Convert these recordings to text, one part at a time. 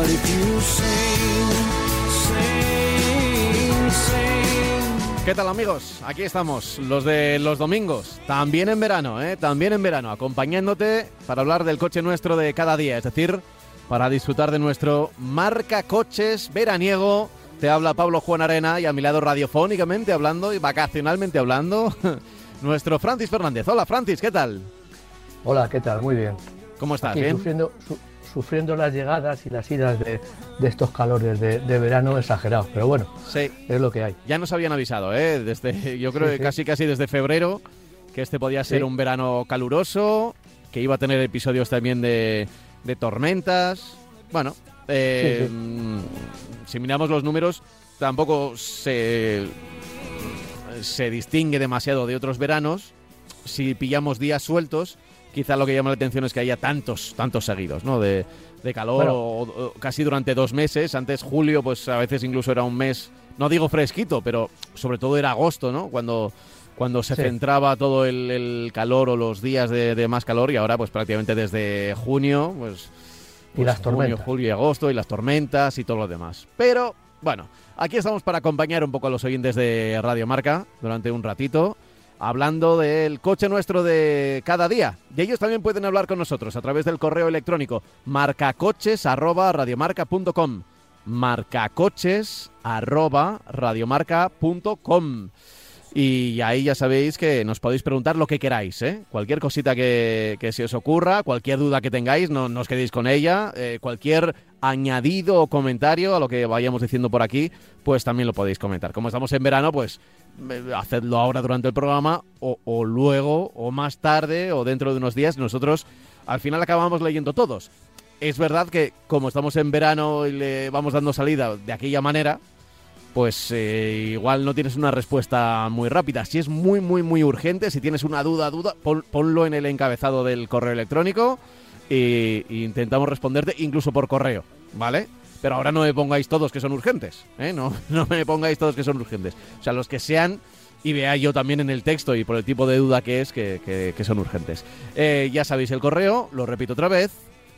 But if you sing, sing, sing. ¿Qué tal amigos? Aquí estamos, los de los domingos, también en verano, ¿eh? también en verano, acompañándote para hablar del coche nuestro de cada día, es decir, para disfrutar de nuestro marca coches veraniego. Te habla Pablo Juan Arena y a mi lado radiofónicamente hablando y vacacionalmente hablando, nuestro Francis Fernández. Hola Francis, ¿qué tal? Hola, ¿qué tal? Muy bien. ¿Cómo estás? Aquí ¿Bien? Sufriendo, su- sufriendo las llegadas y las idas de, de estos calores de, de verano exagerados, pero bueno, Sí, es lo que hay. ya nos habían avisado, ¿eh? Desde, yo creo Sí, que sí. casi casi desde febrero, que este podía ser un verano caluroso, que iba a tener episodios también de, de tormentas. Bueno, eh, mm, si miramos los números, tampoco se, se distingue demasiado de otros veranos. Si pillamos días sueltos, quizá lo que llama la atención es que haya tantos, tantos seguidos, ¿no? De, de calor, Bueno. o- o casi durante dos meses. Antes julio, pues a veces incluso era un mes, no digo fresquito, pero sobre todo era agosto, ¿no? Cuando, cuando se Sí. centraba todo el, el calor o los días de, de más calor y ahora pues prácticamente desde junio, pues... Y pues, las junio, tormentas. julio y agosto y las tormentas y todo lo demás. Pero bueno, aquí estamos para acompañar un poco a los oyentes de Radio Marca durante un ratito, hablando del coche nuestro de cada día. Y ellos también pueden hablar con nosotros a través del correo electrónico marcacoches@radiomarca.com. marcacoches@radiomarca.com. Y ahí ya sabéis que nos podéis preguntar lo que queráis, ¿eh? Cualquier cosita que, que se os ocurra, cualquier duda que tengáis, no, no os quedéis con ella. eh, cualquier añadido o comentario a lo que vayamos diciendo por aquí, pues también lo podéis comentar. Como estamos en verano, pues eh, hacedlo ahora durante el programa o, luego o más tarde o dentro de unos días. Nosotros al final acabamos leyendo todos. Es verdad que como estamos en verano y le vamos dando salida de aquella manera, pues eh, igual no tienes una respuesta muy rápida. Si es muy, muy, muy urgente, si tienes una duda, duda, pon- ponlo en el encabezado del correo electrónico y intentamos responderte incluso por correo, ¿vale? Pero ahora no me pongáis todos que son urgentes, ¿eh? No, no me pongáis todos que son urgentes. O sea, los que sean y vea yo también en el texto y por el tipo de duda que es que son urgentes. Eh, ya sabéis el correo, lo repito otra vez,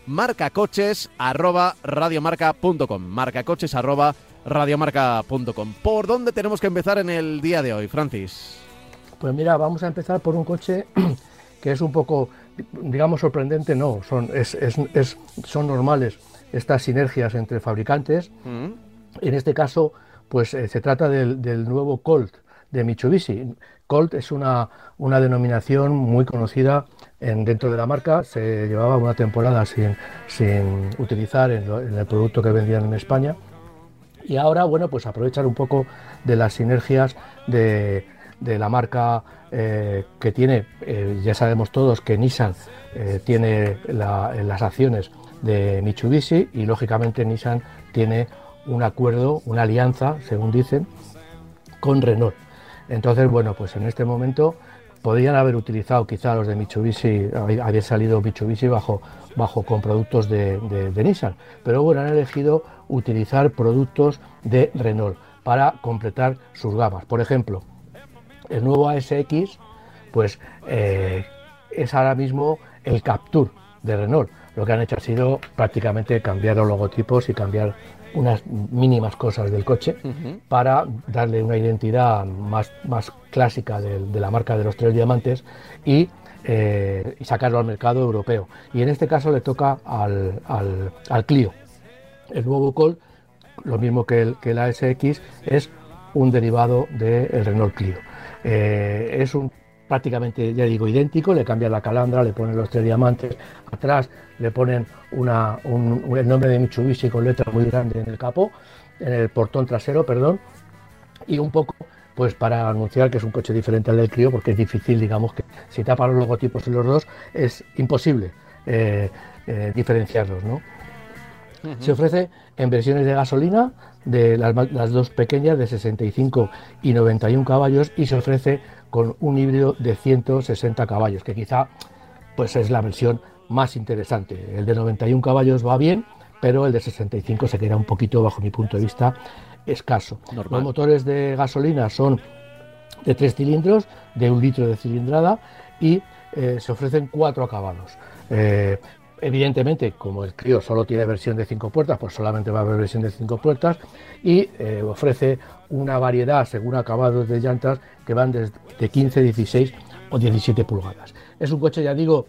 marcacoches arroba radiomarca.com marcacoches arroba radiomarca.com ¿Por dónde tenemos que empezar en el día de hoy, Francis? Pues mira, vamos a empezar por un coche que es un poco, digamos, sorprendente, no, son, es, es- es- son normales estas sinergias entre fabricantes. ¿Mm? En este caso, pues eh, se trata del, del nuevo Colt de Mitsubishi. Colt es una, una denominación muy conocida en, dentro de la marca. Se llevaba una temporada sin, sin utilizar en, lo- en el producto que vendían en España. Y ahora, bueno, pues aprovechar un poco de las sinergias de, de la marca eh, que tiene, eh, ya sabemos todos que Nissan eh, tiene la- las acciones de Mitsubishi y lógicamente Nissan tiene un acuerdo, una alianza, según dicen, con Renault. Entonces, bueno, pues en este momento podrían haber utilizado quizá los de Mitsubishi, había salido Mitsubishi bajo, bajo con productos de, de- de Nissan, pero bueno, han elegido utilizar productos de Renault para completar sus gamas. Por ejemplo, el nuevo ASX, pues eh, es ahora mismo el Capture de Renault. Lo que han hecho ha sido prácticamente cambiar los logotipos y cambiar unas mínimas cosas del coche para darle una identidad más, más clásica de, de la marca de los tres diamantes y, eh, y sacarlo al mercado europeo. Y en este caso le toca al, al- al Clio. El nuevo Col, lo mismo que el, que el ASX, es un derivado del Renault Clio. Eh, es un prácticamente, ya digo, idéntico, le cambian la calandra, le ponen los tres diamantes, atrás le ponen una, un- un- el nombre de Mitsubishi con letra muy grande en el capó, en el portón trasero, perdón, y un poco pues para anunciar que es un coche diferente al del Clio, porque es difícil, digamos, que si tapan los logotipos en los dos, es imposible eh, eh, diferenciarlos, ¿no? Se ofrece en versiones de gasolina, de las, las dos pequeñas de 65 y 91 caballos, y se ofrece con un híbrido de 160 caballos, que quizá pues es la versión más interesante. El de 91 caballos va bien, pero el de 65 se queda un poquito, bajo mi punto de vista, escaso. Los motores de gasolina son de tres cilindros, de un litro de cilindrada y eh, se ofrecen cuatro acabados. Eh, evidentemente, como el Clio solo tiene versión de cinco puertas, pues solamente va a haber versión de cinco puertas y eh, ofrece una variedad según acabados de llantas que van desde 15, 16 o 17 pulgadas. Es un coche, ya digo,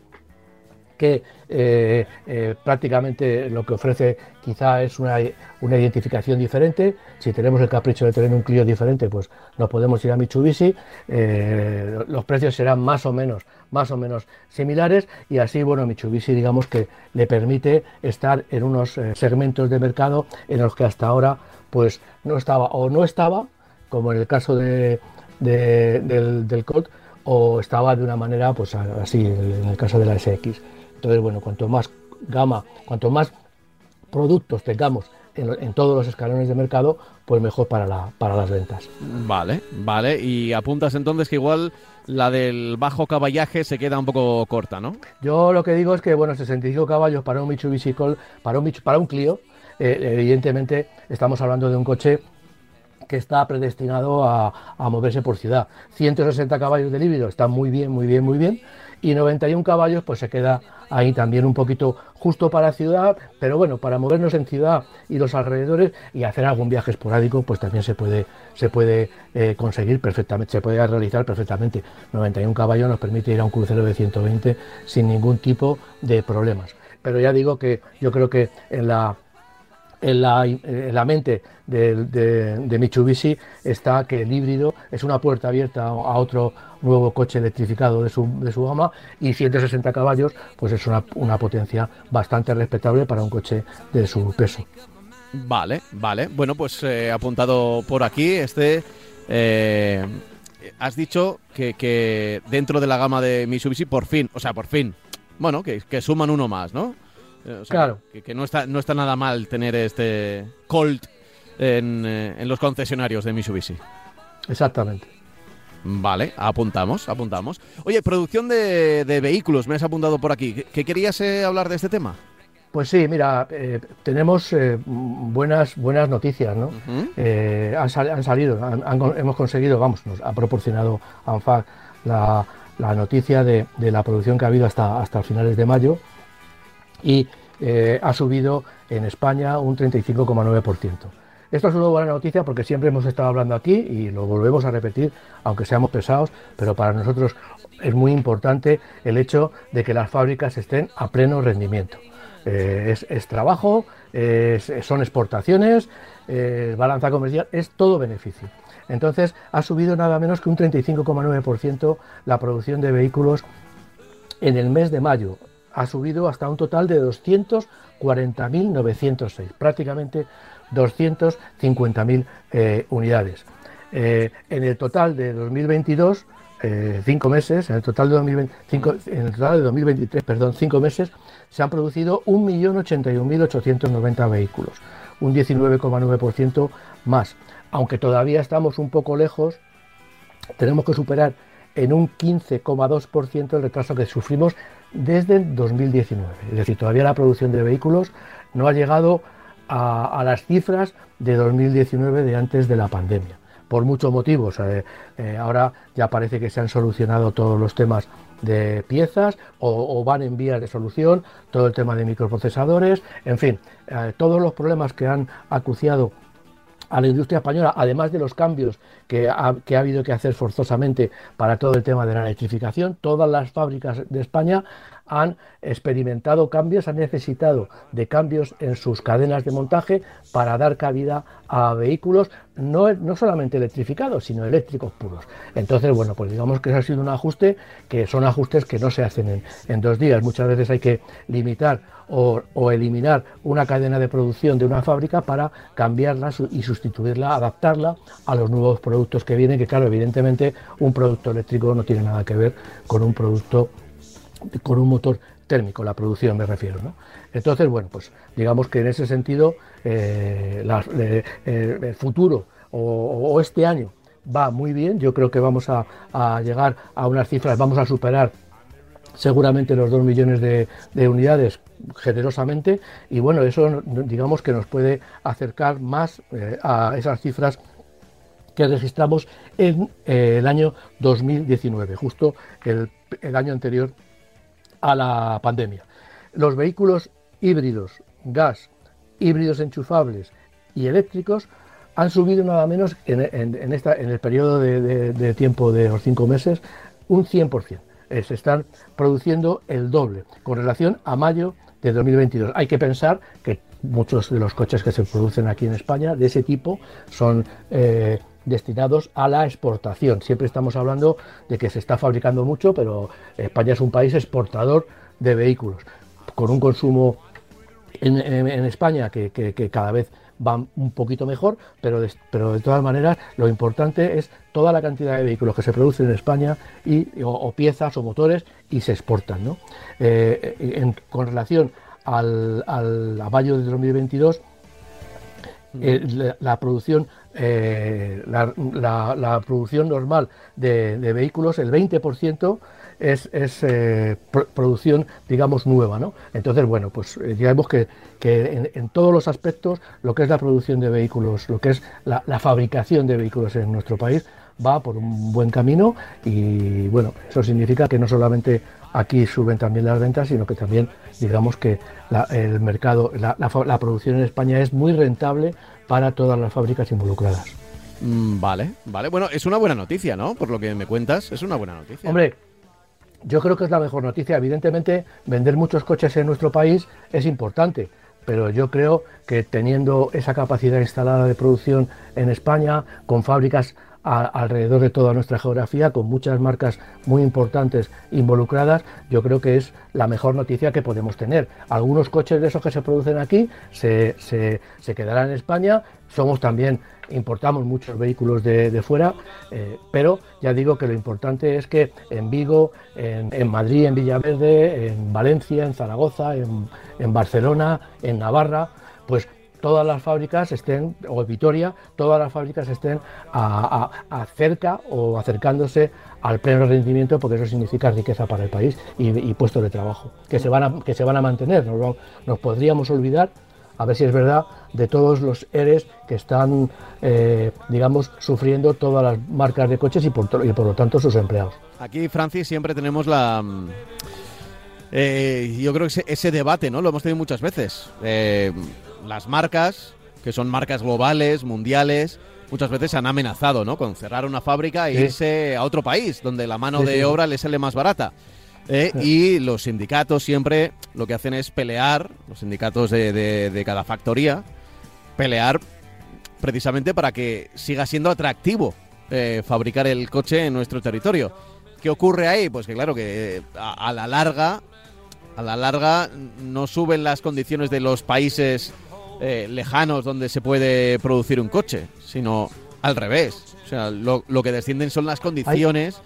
que eh, eh, prácticamente lo que ofrece quizá es una, identificación diferente. Si tenemos el capricho de tener un Clio diferente, pues nos podemos ir a Mitsubishi. Eh, los precios serán más o menos, más o menos similares y así, bueno, Mitsubishi digamos que le permite estar en unos segmentos de mercado en los que hasta ahora pues no estaba o no estaba, como en el caso de, del, del Colt, o estaba de una manera pues así en el caso de la SX. Entonces, bueno, cuanto más gama, cuanto más productos tengamos en, todos los escalones de mercado, pues mejor para, la, para las ventas. Vale, vale. Y apuntas entonces que igual la del bajo caballaje se queda un poco corta, ¿no? Yo lo que digo es que, bueno, 65 caballos para un Mitsubishi Colt, para un, para un Clio, eh, evidentemente estamos hablando de un coche que está predestinado a, a, moverse por ciudad. 160 caballos de líbido está muy bien, muy bien, muy bien. Y 91 caballos, pues se queda ahí también un poquito justo para ciudad, pero bueno, para movernos en ciudad y los alrededores y hacer algún viaje esporádico, pues también se puede, se puede eh, conseguir perfectamente, se puede realizar perfectamente. 91 caballos nos permite ir a un crucero de 120 sin ningún tipo de problemas. Pero ya digo que yo creo que en la en la, mente de, Mitsubishi está que el híbrido es una puerta abierta a otro nuevo coche electrificado de su, de su gama y 160 caballos pues es una, una potencia bastante respetable para un coche de su peso. Vale, vale. Bueno, pues eh, apuntado por aquí este... Eh, has dicho que, dentro de la gama de Mitsubishi por fin, o sea, por fin, bueno, que, que suman uno más, ¿no? Eh, claro. Que, no, está, no está nada mal tener este Colt en, eh, en los concesionarios de Mitsubishi. Exactamente. Vale, apuntamos, apuntamos. Oye, producción de, vehículos, me has apuntado por aquí. ¿Qué, querías eh, hablar de este tema? Pues sí, mira, tenemos buenas buenas noticias, ¿no? han, salido, hemos conseguido, vamos, nos ha proporcionado ANFAC la, la noticia de, de, la producción que ha habido hasta, hasta finales de mayo y eh, ha subido en España un 35,9%. Esto es una buena noticia porque siempre hemos estado hablando aquí y lo volvemos a repetir, aunque seamos pesados, pero para nosotros es muy importante el hecho de que las fábricas estén a pleno rendimiento. Eh, es, trabajo, son exportaciones, eh, balanza comercial, es todo beneficio. Entonces ha subido nada menos que un 35,9% la producción de vehículos en el mes de mayo ha subido hasta un total de 240.906, prácticamente 250.000 eh, unidades. Eh, en el total de 2022, eh, cinco meses, en el total de 2025, en el total de 2023, perdón, cinco meses, se han producido 1.081.890 vehículos, un 19,9% más. Aunque todavía estamos un poco lejos, tenemos que superar en un 15,2% el retraso que sufrimos desde 2019. Es decir, todavía la producción de vehículos no ha llegado a, las cifras de 2019 de antes de la pandemia. Por muchos motivos. Eh, eh, ahora ya parece que se han solucionado todos los temas de piezas o, van en vías de solución, todo el tema de microprocesadores, en fin, eh, todos los problemas que han acuciado a la industria española, además de los cambios que ha, habido que hacer forzosamente para todo el tema de la electrificación, todas las fábricas de España han experimentado cambios, han necesitado de cambios en sus cadenas de montaje para dar cabida a vehículos no, no solamente electrificados, sino eléctricos puros. Entonces, bueno, pues digamos que eso ha sido un ajuste, que son ajustes que no se hacen en, dos días. Muchas veces hay que limitar o, o, eliminar una cadena de producción de una fábrica para cambiarla y sustituirla, adaptarla a los nuevos productos que vienen, que claro, evidentemente un producto eléctrico no tiene nada que ver con un producto con un motor térmico, la producción me refiero. ¿no? Entonces, bueno, pues digamos que en ese sentido eh, eh, el futuro o, este año va muy bien, yo creo que vamos a, llegar a unas cifras, vamos a superar seguramente los 2 millones de, unidades generosamente y bueno, eso digamos que nos puede acercar más eh, a esas cifras que registramos en eh, el año 2019, justo el año anterior a la pandemia. Los vehículos híbridos, gas, híbridos enchufables y eléctricos han subido nada menos en, esta, en el periodo de, tiempo de los cinco meses un 100%. Eh, se están produciendo el doble con relación a mayo de 2022. Hay que pensar que muchos de los coches que se producen aquí en España de ese tipo son eh, destinados a la exportación. Siempre estamos hablando de que se está fabricando mucho, pero España es un país exportador de vehículos, con un consumo en, España que, cada vez va un poquito mejor, pero de, pero de todas maneras lo importante es toda la cantidad de vehículos que se producen en España y, o, piezas o motores y se exportan. ¿no? Eh, con relación al, al, a mayo de 2022, eh, la, producción eh, la, producción normal de, vehículos, el 20% es, eh, producción, digamos, nueva. ¿no? Entonces, bueno, pues ya vemos que, en, todos los aspectos lo que es la producción de vehículos, lo que es la, fabricación de vehículos en nuestro país, va por un buen camino y bueno, eso significa que no solamente aquí suben también las ventas, sino que también digamos que el mercado, la, producción en España es muy rentable para todas las fábricas involucradas. Mm, vale, vale. Bueno, es una buena noticia, ¿no? Por lo que me cuentas, es una buena noticia. Hombre, yo creo que es la mejor noticia. Evidentemente, vender muchos coches en nuestro país es importante, pero yo creo que teniendo esa capacidad instalada de producción en España, con fábricas alrededor de toda nuestra geografía, con muchas marcas muy importantes involucradas, yo creo que es la mejor noticia que podemos tener. Algunos coches de esos que se producen aquí se, se, quedarán en España, somos también importamos muchos vehículos de, fuera, eh, pero ya digo que lo importante es que en Vigo, en, en Madrid, en Villaverde, en Valencia, en Zaragoza, en, en Barcelona, en Navarra, pues todas las fábricas estén, o en Vitoria, todas las fábricas estén a, cerca o acercándose al pleno rendimiento, porque eso significa riqueza para el país y, puestos de trabajo, que se van a, que se van a mantener. Nos, podríamos olvidar, a ver si es verdad, de todos los ERES que están, eh, digamos, sufriendo todas las marcas de coches y por, y por lo tanto sus empleados. Aquí, Francis, siempre tenemos la... Mm, eh, yo creo que ese, debate, ¿no? Lo hemos tenido muchas veces. Eh, las marcas, que son marcas globales, mundiales, muchas veces se han amenazado, ¿no? Con cerrar una fábrica e irse a otro país donde la mano de obra les sale más barata. ¿eh? Y los sindicatos siempre lo que hacen es pelear, los sindicatos de, cada factoría, pelear precisamente para que siga siendo atractivo eh, fabricar el coche en nuestro territorio. ¿Qué ocurre ahí? Pues que claro que a la larga, a la larga no suben las condiciones de los países eh, lejanos donde se puede producir un coche, sino al revés. O sea, lo, que descienden son las condiciones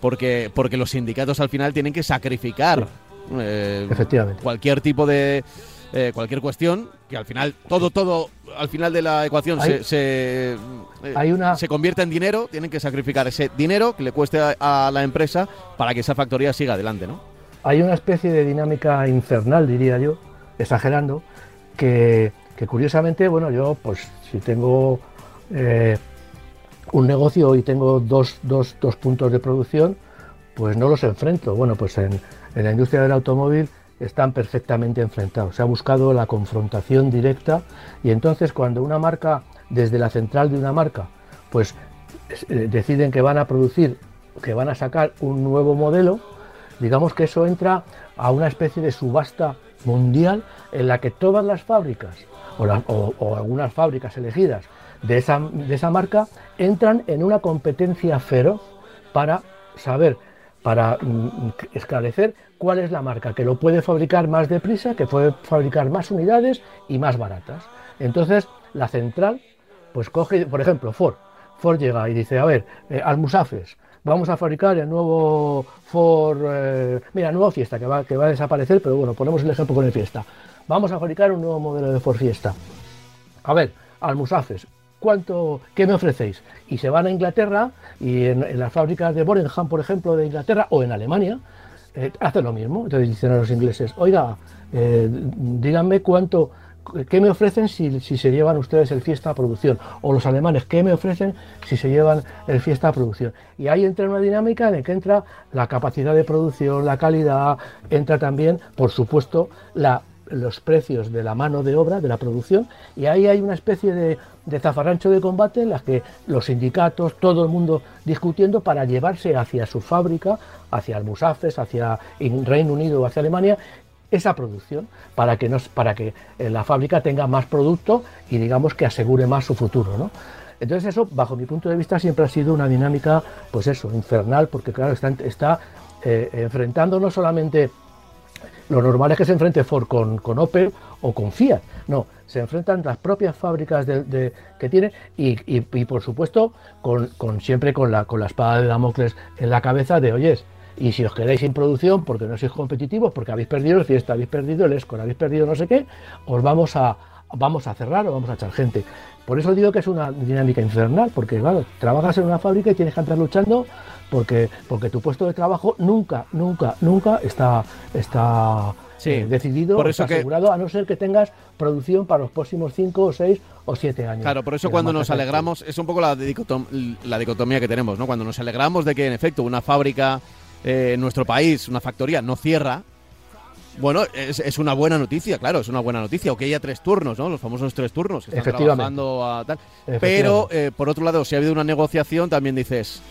porque, porque los sindicatos al final tienen que sacrificar eh, Efectivamente. cualquier tipo de... Eh, cualquier cuestión, que al final, todo, todo, al final de la ecuación se, se, se, convierte en dinero, tienen que sacrificar ese dinero que le cueste a, a, la empresa para que esa factoría siga adelante, ¿no? Hay una especie de dinámica infernal, diría yo, exagerando, que que curiosamente, bueno, yo pues si tengo eh, un negocio y tengo dos, dos, dos, puntos de producción, pues no los enfrento. Bueno, pues en, la industria del automóvil están perfectamente enfrentados. Se ha buscado la confrontación directa y entonces cuando una marca, desde la central de una marca, pues eh, deciden que van a producir, que van a sacar un nuevo modelo, digamos que eso entra a una especie de subasta mundial en la que todas las fábricas o, algunas fábricas elegidas de esa, de esa marca entran en una competencia feroz para saber, para mm, esclarecer cuál es la marca que lo puede fabricar más deprisa, que puede fabricar más unidades y más baratas. Entonces, la central, pues coge, por ejemplo, Ford. Ford llega y dice, a ver, eh, Almusafes, vamos a fabricar el nuevo Ford, eh, mira, nuevo Fiesta, que va, que va a desaparecer, pero bueno, ponemos el ejemplo con el Fiesta vamos a fabricar un nuevo modelo de Ford Fiesta. A ver, Almusafes, ¿cuánto, qué me ofrecéis? Y se van a Inglaterra y en, las fábricas de Borenham, por ejemplo, de Inglaterra o en Alemania, eh, hace lo mismo. Entonces dicen a los ingleses, oiga, eh, díganme cuánto, qué me ofrecen si, se llevan ustedes el fiesta a producción. O los alemanes, qué me ofrecen si se llevan el fiesta a producción. Y ahí entra una dinámica en la que entra la capacidad de producción, la calidad, entra también, por supuesto, la los precios de la mano de obra, de la producción, y ahí hay una especie de, zafarrancho de combate en las que los sindicatos, todo el mundo discutiendo para llevarse hacia su fábrica, hacia el Musafes, hacia el Reino Unido o hacia Alemania, esa producción para que, nos, para que eh, la fábrica tenga más producto y digamos que asegure más su futuro. ¿no? Entonces eso, bajo mi punto de vista, siempre ha sido una dinámica, pues eso, infernal, porque claro, está, está eh, enfrentando no solamente lo normal es que se enfrente Ford con, con Opel o con Fiat. No, se enfrentan las propias fábricas de, que tiene y, por supuesto con, siempre con la, con la espada de Damocles en la cabeza de, oyes, y si os quedáis sin producción porque no sois competitivos, porque habéis perdido el Fiesta, habéis perdido el Escor, habéis perdido no sé qué, os vamos a, vamos a cerrar o vamos a echar gente. Por eso digo que es una dinámica infernal, porque claro, trabajas en una fábrica y tienes que estar luchando porque, porque tu puesto de trabajo nunca, nunca, nunca está, está eh, decidido, por eso asegurado, a no ser que tengas producción para los próximos 5 o 6 o 7 años. Claro, por eso cuando nos alegramos, es un poco la, la dicotomía que tenemos, ¿no? Cuando nos alegramos de que en efecto una fábrica eh, en nuestro país, una factoría, no cierra, bueno, es, una buena noticia, claro, es una buena noticia. O que haya tres turnos, ¿no? Los famosos tres turnos. Que están trabajando a tal. Pero, eh, por otro lado, si ha habido una negociación, también dices,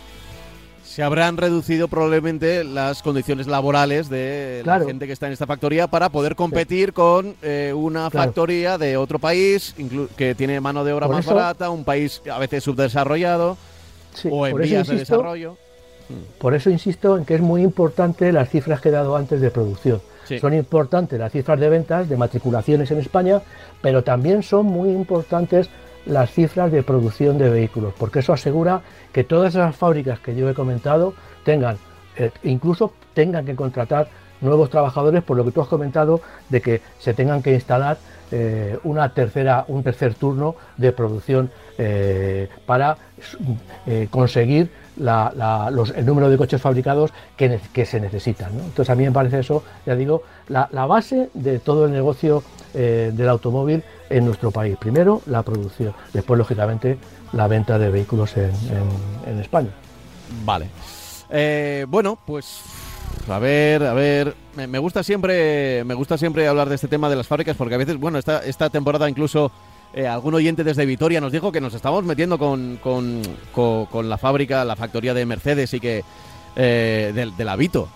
se habrán reducido probablemente las condiciones laborales de la gente que está en esta factoría para poder competir con eh, una factoría de otro país que tiene mano de obra más barata, un país a veces subdesarrollado o en vías de desarrollo. Por eso insisto en que es muy importante las cifras que he dado antes de producción. Son importantes las cifras de ventas, de matriculaciones en España, pero también son muy importantes las cifras de producción de vehículos, porque eso asegura que todas esas fábricas que yo he comentado tengan, eh, incluso tengan que contratar nuevos trabajadores, por lo que tú has comentado, de que se tengan que instalar eh, una tercera, un tercer turno de producción eh, para conseguir el número de coches fabricados que, se necesitan. Entonces a mí me parece eso, ya digo, la, base de todo el negocio del automóvil en nuestro país. Primero la producción, después lógicamente la venta de vehículos en, España. Vale. Eh, bueno, pues a ver, a ver, me, gusta siempre, me gusta siempre hablar de este tema de las fábricas porque a veces, bueno, esta temporada incluso eh, algún oyente desde Vitoria nos dijo que nos estamos metiendo con, con, la fábrica, la factoría de Mercedes y que eh, de, de la Vito.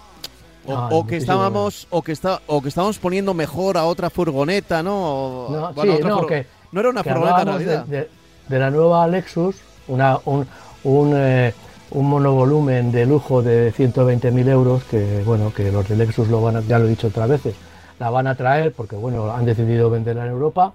O, que estábamos o que está o que estábamos poniendo mejor a otra furgoneta, ¿no? no, no, era una furgoneta en realidad. De, la nueva Lexus, una, un, un, eh, un monovolumen de lujo de 120.000 euros, que bueno, que los de Lexus lo van ya lo he dicho otras veces, la van a traer porque bueno, han decidido venderla en Europa.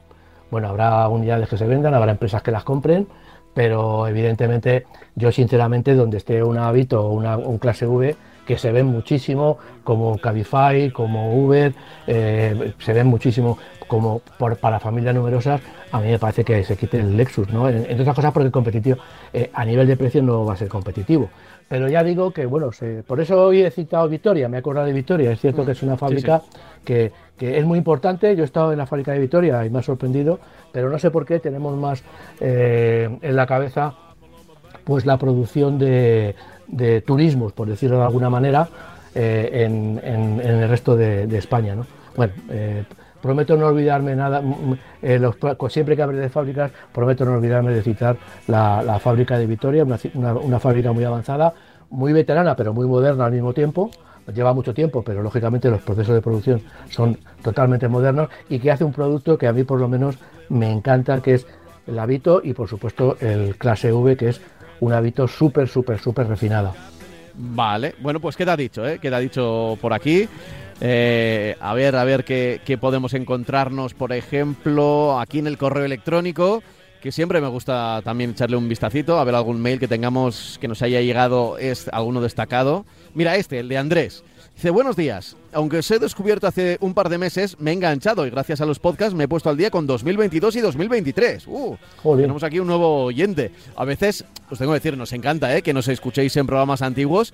Bueno, habrá unidades que se vendan, habrá empresas que las compren, pero evidentemente yo sinceramente donde esté una Vito o un clase V que se ven muchísimo, como Cabify, como Uber, eh, se ven muchísimo como para familias numerosas, a mí me parece que se quite el Lexus, ¿no? Entre otras cosas porque el competitivo, eh, a nivel de precio no va a ser competitivo. Pero ya digo que, bueno, por eso hoy he citado Victoria, me he acordado de Victoria, es cierto que es una fábrica Que, es muy importante, yo he estado en la fábrica de Victoria y me ha sorprendido, pero no sé por qué tenemos más eh, en la cabeza pues la producción de, de turismos, por decirlo de alguna manera, eh, en, el resto de, España. ¿no? Bueno, eh, prometo no olvidarme nada, eh, siempre que hable de fábricas, prometo no olvidarme de citar la, fábrica de Vitoria, una, fábrica muy avanzada, muy veterana, pero muy moderna al mismo tiempo. Lleva mucho tiempo, pero lógicamente los procesos de producción son totalmente modernos y que hace un producto que a mí por lo menos me encanta, que es el Habito y por supuesto el Clase V, que es un hábito súper, súper, súper refinado. Vale, bueno, pues queda dicho, ¿eh? Queda dicho por aquí. Eh, a ver, a ver qué, podemos encontrarnos, por ejemplo, aquí en el correo electrónico, que siempre me gusta también echarle un vistacito, a ver algún mail que tengamos que nos haya llegado, es alguno destacado. Mira este, el de Andrés. Dice, buenos días. Aunque os he descubierto hace un par de meses, me he enganchado y gracias a los podcasts me he puesto al día con 2022 y 2023. Uh, tenemos aquí un nuevo oyente. A veces, os tengo que decir, nos encanta ¿eh? que nos escuchéis en programas antiguos.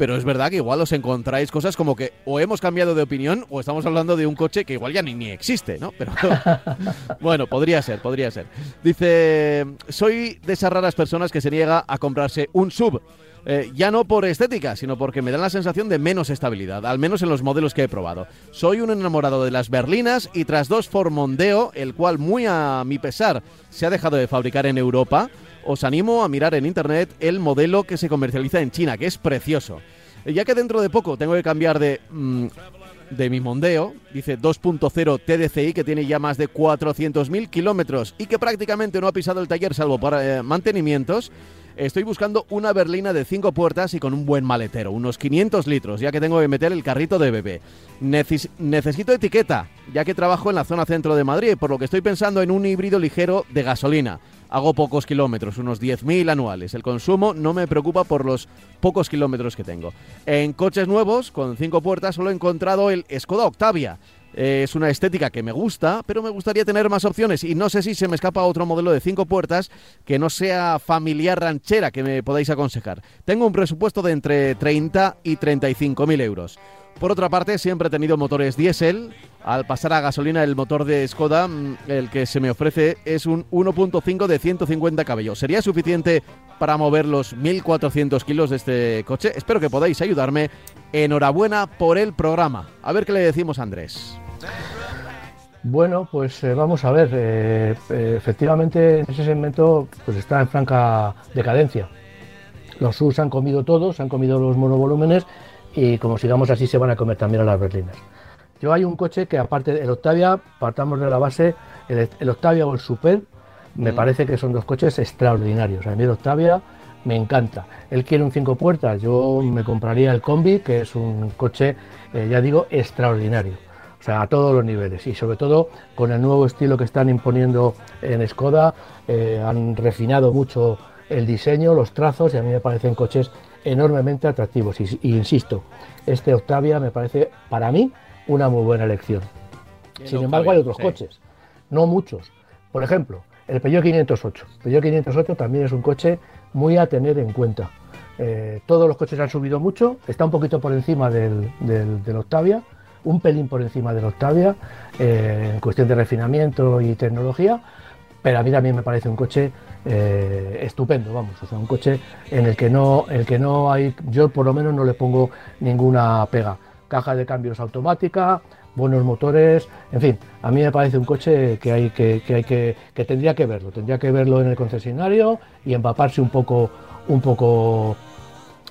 Pero es verdad que igual os encontráis cosas como que o hemos cambiado de opinión o estamos hablando de un coche que igual ya ni, ni existe, ¿no? Pero bueno, podría ser, podría ser. Dice, soy de esas raras personas que se niega a comprarse un sub. Eh, ya no por estética, sino porque me dan la sensación de menos estabilidad, al menos en los modelos que he probado. Soy un enamorado de las berlinas y tras dos Formondeo, el cual muy a mi pesar se ha dejado de fabricar en Europa, os animo a mirar en internet el modelo que se comercializa en China, que es precioso. Eh, Ya que dentro de poco tengo que cambiar de, mm, de mi Mondeo, dice 2.0 TDCi, que tiene ya más de 400.000 kilómetros y que prácticamente no ha pisado el taller salvo para eh, mantenimientos, estoy buscando una berlina de 5 puertas y con un buen maletero, unos 500 litros, ya que tengo que meter el carrito de bebé. Neces- necesito etiqueta, ya que trabajo en la zona centro de Madrid, por lo que estoy pensando en un híbrido ligero de gasolina. Hago pocos kilómetros, unos 10.000 anuales. El consumo no me preocupa por los pocos kilómetros que tengo. En coches nuevos, con 5 puertas, solo he encontrado el Skoda Octavia. Es una estética que me gusta, pero me gustaría tener más opciones y no sé si se me escapa otro modelo de 5 puertas que no sea familiar ranchera que me podáis aconsejar. Tengo un presupuesto de entre 30 y 35 mil euros. Por otra parte, siempre he tenido motores diésel. Al pasar a gasolina, el motor de Skoda, mm, el que se me ofrece, es un 1.5 de 150 caballos. ¿Sería suficiente para mover los 1.400 kilos de este coche? Espero que podáis ayudarme. Enhorabuena por el programa. A ver qué le decimos a Andrés. Bueno, pues eh, vamos a ver. eh, eh, efectivamente, en ese segmento pues está en franca decadencia. Los SUV se han comido todos, han comido los monovolúmenes y como sigamos así se van a comer también a las berlinas. Yo hay un coche que aparte del Octavia, partamos de la base, el, el Octavia o el Super, me Mm. parece que son dos coches extraordinarios. A mí el Octavia me encanta. Él quiere un cinco puertas, yo me compraría el Combi, que es un coche, eh, ya digo, extraordinario. O sea, a todos los niveles y sobre todo con el nuevo estilo que están imponiendo en Skoda, eh, han refinado mucho el diseño, los trazos y a mí me parecen coches enormemente atractivos. Y, y insisto, este Octavia me parece para mí una muy buena elección. Sin embargo, hay otros sí. coches, no muchos. Por ejemplo, el Peugeot 508. El Peugeot 508 también es un coche muy a tener en cuenta. Eh, todos los coches han subido mucho, está un poquito por encima del, del- del Octavia, un pelín por encima del Octavia eh, en cuestión de refinamiento y tecnología, pero a mí también me parece un coche eh, estupendo, vamos, o sea, un coche en el que no, el que no hay, yo por lo menos no le pongo ninguna pega. Caja de cambios automática, buenos motores, en fin, a mí me parece un coche que hay que, que hay que, que tendría que verlo, tendría que verlo en el concesionario y empaparse un poco, un poco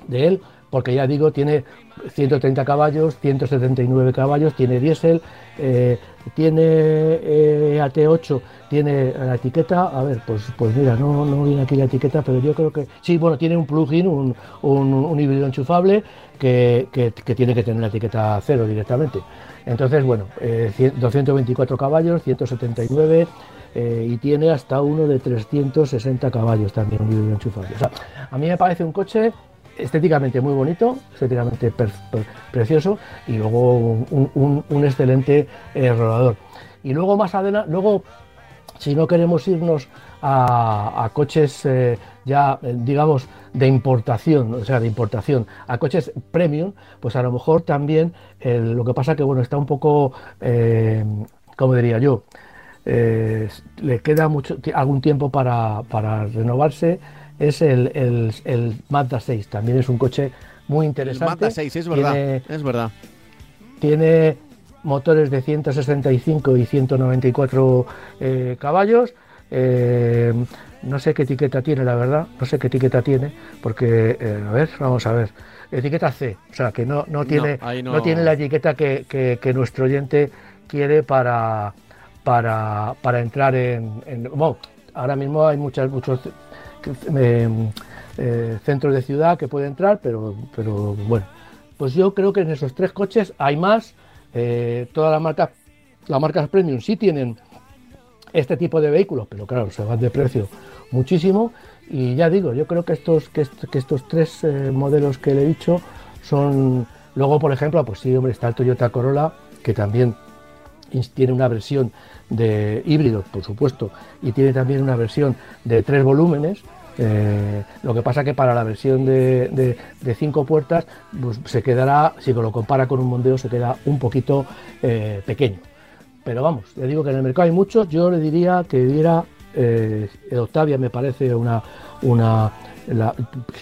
de él, porque ya digo, tiene 130 caballos, 179 caballos, tiene diésel, eh, tiene eh, AT8, tiene la etiqueta, a ver, pues, pues mira, no, no viene aquí la etiqueta, pero yo creo que sí, bueno, tiene un plugin, un, un, un híbrido enchufable que, que- tiene que tener la etiqueta cero directamente. Entonces, bueno, eh, cien- 224 caballos, 179 eh, y tiene hasta uno de 360 caballos también, un híbrido enchufable. O sea, a mí me parece un coche estéticamente muy bonito, estéticamente precioso y luego un, excelente eh, rodador. Y luego más adelante, luego si no queremos irnos a, coches eh, ya, eh, digamos, de importación, o sea, de importación, a coches premium, pues a lo mejor también lo que pasa que, bueno, está un poco, como diría yo, le queda mucho algún tiempo para, para renovarse, es el, el, el Mazda 6, también es un coche muy El interesante. Mazda 6, es verdad, Tiene- es verdad. tiene motores de 165 y 194 eh, caballos. eh, no sé qué etiqueta tiene, la verdad. No sé qué etiqueta tiene, porque, eh, a ver, vamos a ver. Etiqueta C, o sea, que no, no, tiene, no- no tiene la etiqueta que, que- que nuestro oyente quiere para, para, para entrar en, en- Bueno, ahora mismo hay muchas, muchos eh, eh, centros de ciudad que puede entrar, pero, pero bueno, pues yo creo que en esos tres coches hay más. eh, todas las marcas, las marcas premium sí tienen este tipo de vehículos, pero claro, se van de precio muchísimo. Y ya digo, yo creo que estos, que est- que estos tres eh, modelos que le he dicho son. Luego, por ejemplo, pues sí, hombre, está el Toyota Corolla, que también tiene una versión de híbrido, por supuesto, y tiene también una versión de tres volúmenes, Eh, lo que pasa que para la versión de, cinco puertas pues se quedará, si lo compara con un Mondeo, se queda un poquito eh, pequeño. Pero vamos, le digo que en el mercado hay muchos, yo le diría que hubiera, el Octavia me parece una, una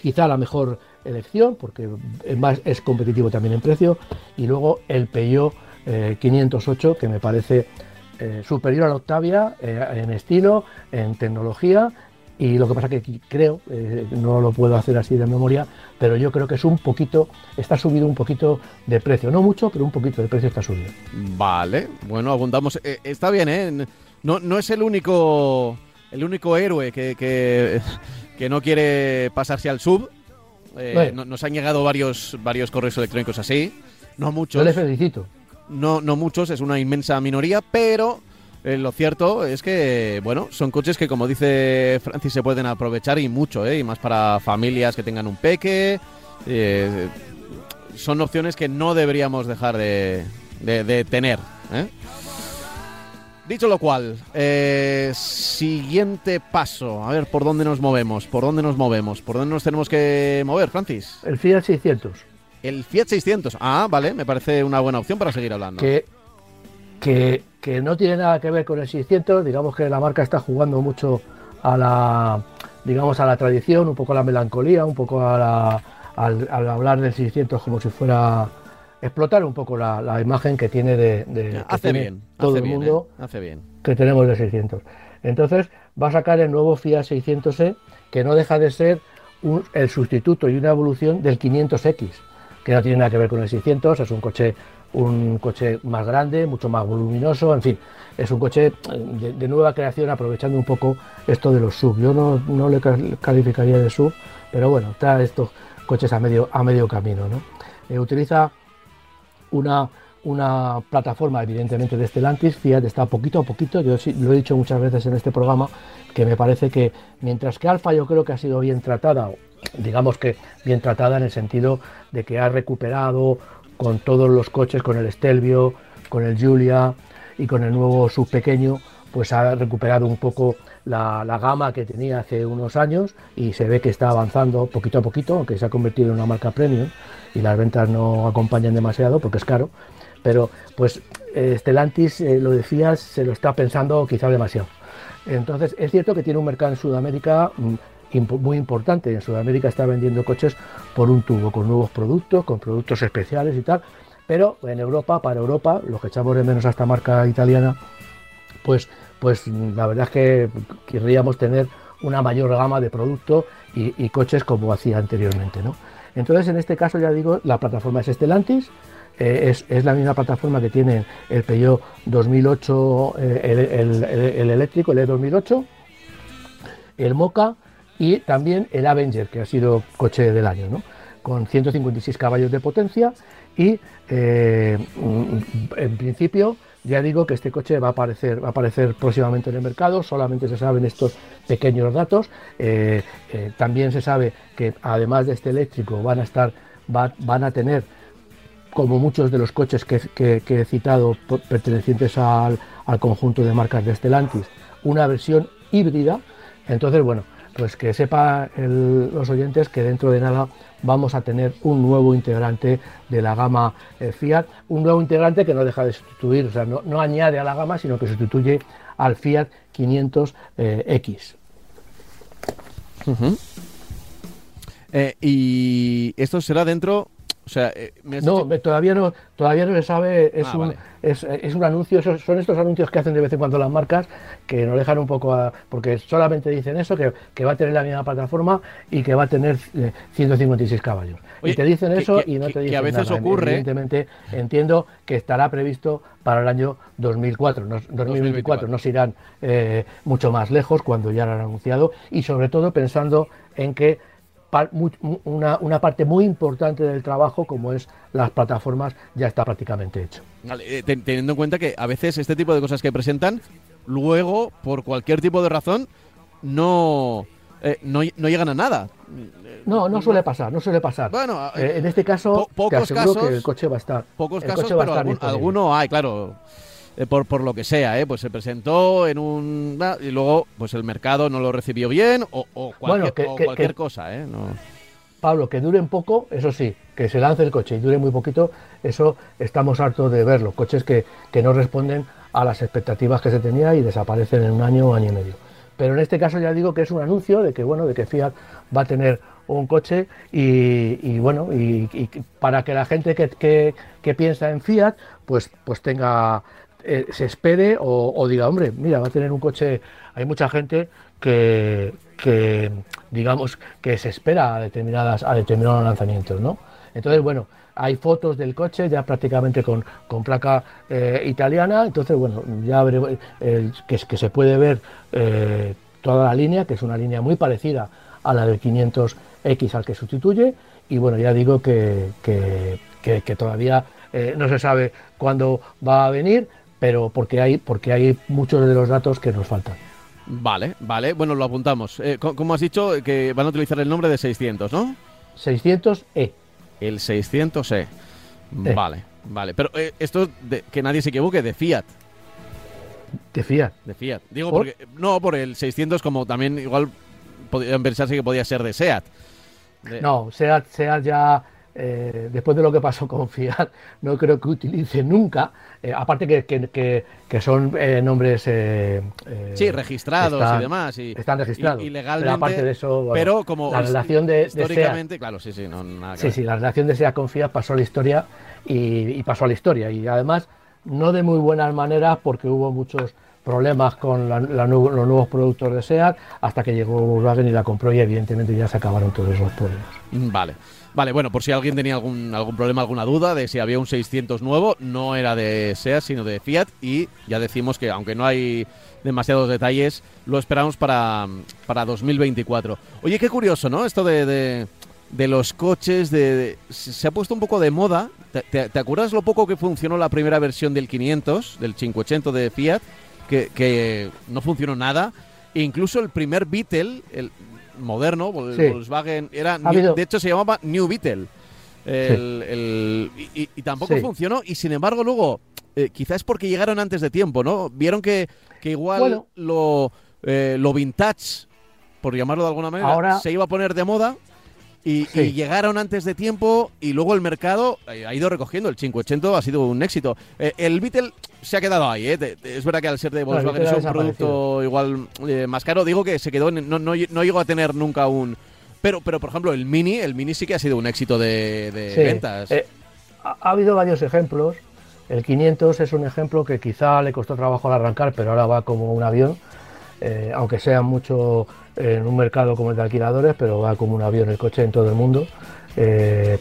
quizá la mejor elección, porque es, más, es competitivo también en precio, y luego el Peugeot 508, que me parece eh, superior a la Octavia eh, en estilo, en tecnología y lo que pasa que creo, eh, no lo puedo hacer así de memoria, pero yo creo que es un poquito, está subido un poquito de precio, no mucho, pero un poquito de precio está subido. Vale, bueno, abundamos, está bien, ¿eh? No, no es el único, el único héroe que, que, no quiere pasarse al sub. nos han llegado varios, varios correos electrónicos así, no muchos. Yo le felicito no, no muchos, es una inmensa minoría, pero eh, lo cierto es que, bueno, son coches que, como dice Francis, se pueden aprovechar y mucho, ¿eh? y más para familias que tengan un peque. Eh, son opciones que no deberíamos dejar de, de, tener. ¿eh? Dicho lo cual, siguiente paso. A ver, ¿por dónde nos movemos? ¿Por dónde nos movemos? ¿Por dónde nos tenemos que mover, Francis? El Fiat 600. El Fiat 600. Ah, vale, me parece una buena opción para seguir hablando. Que, que, que, no tiene nada que ver con el 600. Digamos que la marca está jugando mucho a la, digamos, a la tradición, un poco a la melancolía, un poco a la, al, hablar del 600 como si fuera explotar un poco la, imagen que tiene de, hace bien, todo el mundo ¿eh? hace bien. que tenemos de 600. Entonces va a sacar el nuevo Fiat 600e que no deja de ser el sustituto y una evolución del 500X que no tiene nada que ver con el 600, es un coche, un coche más grande, mucho más voluminoso, en fin, es un coche de, nueva creación aprovechando un poco esto de los sub. Yo no, le calificaría de sub, pero bueno, está estos coches a medio, a medio camino. ¿no? Eh, utiliza una, una plataforma evidentemente de Stellantis, Fiat está poquito a poquito, yo lo he dicho muchas veces en este programa, que me parece que mientras que Alfa yo creo que ha sido bien tratada, digamos que bien tratada en el sentido de que ha recuperado con todos los coches, con el Stelvio, con el Giulia y con el nuevo sub pequeño, pues ha recuperado un poco la, gama que tenía hace unos años y se ve que está avanzando poquito a poquito, aunque se ha convertido en una marca premium y las ventas no acompañan demasiado porque es caro. Pero pues eh, Stellantis, eh, lo decías, se lo está pensando quizá demasiado. Entonces es cierto que tiene un mercado en Sudamérica mm, muy importante. En Sudamérica está vendiendo coches por un tubo, con nuevos productos, con productos especiales y tal. Pero en Europa, para Europa, lo que echamos de menos a esta marca italiana, pues, pues la verdad es que querríamos tener una mayor gama de productos y, coches como hacía anteriormente. ¿no? Entonces, en este caso, ya digo, la plataforma es Stellantis, eh, es, la misma plataforma que tiene el Peugeot 2008, eh, el, el, eléctrico, el E2008, el Moca y también el Avenger, que ha sido coche del año, ¿no? con 156 caballos de potencia y eh, en principio ya digo que este coche va a aparecer, va a aparecer próximamente en el mercado, solamente se saben estos pequeños datos. También se sabe que además de este eléctrico van a estar, van a tener, como muchos de los coches que, he citado pertenecientes al, conjunto de marcas de Stellantis, una versión híbrida. Entonces, bueno, pues que sepa los oyentes que dentro de nada vamos a tener un nuevo integrante de la gama eh, Fiat, un nuevo integrante que no deja de sustituir, o sea, no, añade a la gama, sino que sustituye al Fiat 500X. Eh, eh, y esto será dentro o sea, eh, no, todavía no, todavía no se sabe. Es, ah, un, es, un anuncio. Son estos anuncios que hacen de vez en cuando las marcas que nos dejan un poco, a, porque solamente dicen eso, que, va a tener la misma plataforma y que va a tener 156 eh, caballos. y te dicen eso y no te dicen que a veces ocurre. Evidentemente entiendo que estará previsto para el año 2004, 2024. No se irán eh, mucho más lejos cuando ya lo han anunciado y sobre todo pensando en que una, parte muy importante del trabajo, como es las plataformas, ya está prácticamente hecho. Eh, teniendo en cuenta que a veces este tipo de cosas que presentan, luego, por cualquier tipo de razón, no, eh, no, llegan a nada. No, no suele pasar, no suele pasar. Bueno, eh, en este caso, pocos casos, que el coche va a estar. Pocos casos, pero alguno hay, claro. Eh, por, por lo que sea, ¿eh? Pues se presentó en un... y luego, pues el mercado no lo recibió bien o, cualquier, cualquier cosa, ¿eh? Pablo, que dure un poco, eso sí, que se lance el coche y dure muy poquito, eso estamos hartos de verlo. Coches que, que no responden a las expectativas que se tenía y desaparecen en un año o año y medio. Pero en este caso ya digo que es un anuncio de que bueno, de que Fiat va a tener un coche y, bueno, y, para que la gente que, que, piensa en Fiat, pues, pues tenga, eh, se espere o, diga, hombre, mira, va a tener un coche. Hay mucha gente que, que digamos, que se espera a determinadas, a determinados lanzamientos, ¿no? Entonces, bueno, hay fotos del coche ya prácticamente con, con placa eh, italiana, entonces bueno, ya veremos que, que, se puede ver eh, toda la línea, que es una línea muy parecida a la del 500X al que sustituye, y bueno, ya digo que, que, todavía eh, no se sabe cuándo va a venir, pero porque hay, porque hay muchos de los datos que nos faltan. Vale, vale, bueno, lo apuntamos. como has dicho, que van a utilizar el nombre de 600, ¿no? 600E. El 600E. Vale, vale. Pero eh, esto, de, que nadie se equivoque, de Fiat. De Fiat. De Fiat. Digo, porque. No, por el 600, como también igual podrían pensarse que podía ser de SEAT. No, SEAT, SEAT ya eh, después de lo que pasó con Fiat, no creo que utilice nunca, eh, aparte que, que, son eh, nombres... sí, registrados y demás. Y, están registrados. Y, legalmente, pero aparte de eso, pero como la relación de, históricamente, claro, sí, sí, no, nada sí, sí, la relación de SEAT con Fiat pasó a la historia y, pasó a la historia. Y además, no de muy buenas maneras porque hubo muchos problemas con los nuevos productos de SEAT hasta que llegó Volkswagen y la compró y evidentemente ya se acabaron todos esos problemas. Vale. Vale, bueno, por si alguien tenía algún, algún problema, alguna duda de si había un 600 nuevo, no era de SEAT, sino de Fiat. Y ya decimos que, aunque no hay demasiados detalles, lo esperamos para, para 2024. Oye, qué curioso, ¿no? Esto de, de, los coches, de, se ha puesto un poco de moda. ¿Te, acuerdas lo poco que funcionó la primera versión del 500, del 580 de Fiat? Que, que no funcionó nada. E incluso el primer Beetle, moderno, Volkswagen era de hecho se llamaba New Beetle. y, tampoco funcionó y sin embargo luego eh, quizás porque llegaron antes de tiempo, ¿no? Vieron que, que igual lo, eh, lo vintage, por llamarlo de alguna manera, se iba a poner de moda y, llegaron antes de tiempo y luego el mercado eh, ha ido recogiendo. El 580 ha sido un éxito. Eh, el Beetle se ha quedado ahí. ¿eh? Es verdad que al ser de Volkswagen es un producto igual más caro. Digo que se quedó, no, no, llegó a tener nunca un... Pero, pero, por ejemplo, el Mini, el Mini sí que ha sido un éxito de, ventas. ha, habido varios ejemplos. El 500 es un ejemplo que quizá le costó trabajo al arrancar, pero ahora va como un avión. aunque sea mucho en un mercado como el de alquiladores, pero va como un avión el coche en todo el mundo. Eh,